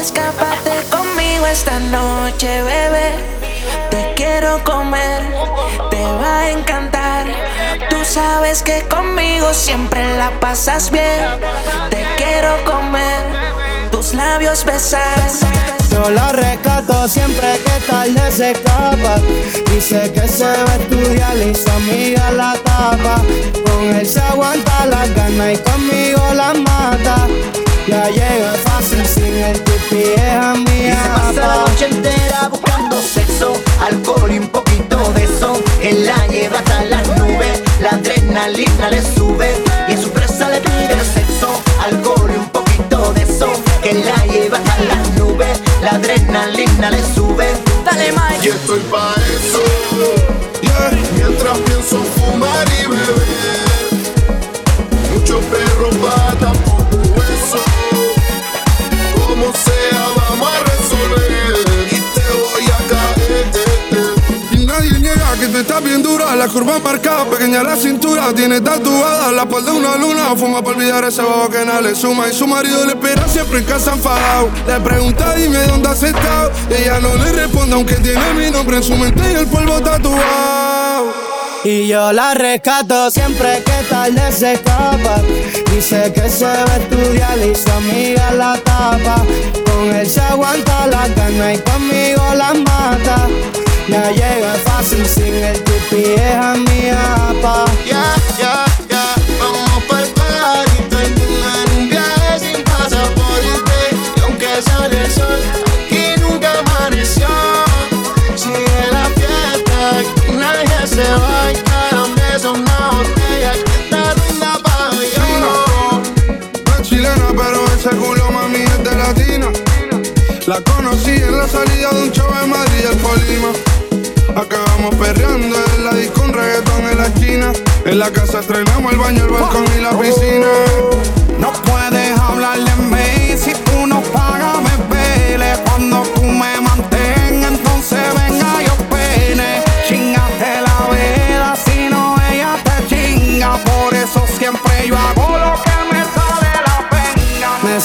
Escápate conmigo esta noche, bebé. Te quiero comer, te va a encantar. Tú sabes que conmigo siempre la pasas bien. Te quiero comer, tus labios besar. Yo la rescato siempre que tarde se escapa. Dice que se va a estudiar y su amiga la tapa. Con él se aguanta la gana y conmigo la mata. Ya llega mía. Y se pasa la noche entera buscando sexo, alcohol y un poquito de eso. Él la lleva hasta las nubes, la adrenalina le sube. Y en su presa le pide sexo, alcohol y un poquito de eso. Que la lleva hasta las nubes, la adrenalina le sube. Dale, Mike. Y estoy pa' eso. Yeah. Mientras pienso fumar y beber. Estás bien dura. La curva marcada, pequeña la cintura. Tiene tatuada la piel de una luna. Fuma para olvidar ese bobo que nada le suma. Y su marido le espera siempre en casa enfadado. Le pregunta, dime dónde has estado. Ella no le responde, aunque tiene mi nombre en su mente y el polvo tatuado. Y yo la rescato siempre que tarde se escapa. Dice que se va a estudiar y su amiga la tapa. Con él se aguanta la gana y conmigo la mata. Ya llega fácil sin el pipi, es mía, pa. Ya, ya, ya. Vamos pa'l el mundo en un viaje sin pasaporte. Y aunque sale el sol, aquí nunca amaneció. Sigue la fiesta, aquí nadie se va. Y cada mes una botella que está linda pa' yo. Es chilena, pero ese culo mami es de latina. La conocí en la salida de un show en Madrid, el Polima. Acabamos perreando en la disco, un reggaetón en la esquina. En la casa estrenamos el baño, el balcón y la piscina. No puedes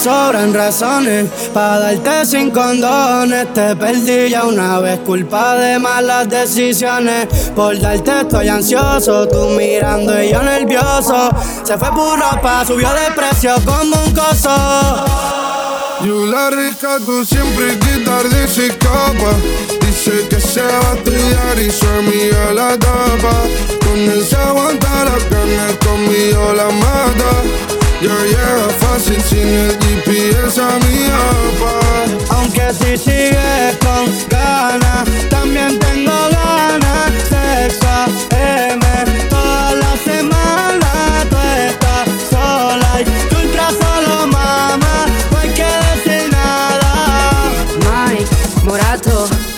sobran razones para darte sin condones. Te perdí ya una vez, culpa de malas decisiones. Por darte estoy ansioso, tú mirando y yo nervioso. Se fue puro pa, subió de precio como un coso. Y la rica, tú siempre que tarde se escapa. Dice que se va a estudiar y su amiga la tapa. Con él se aguanta la carne, conmigo la mata. Ya llega fácil innamorato.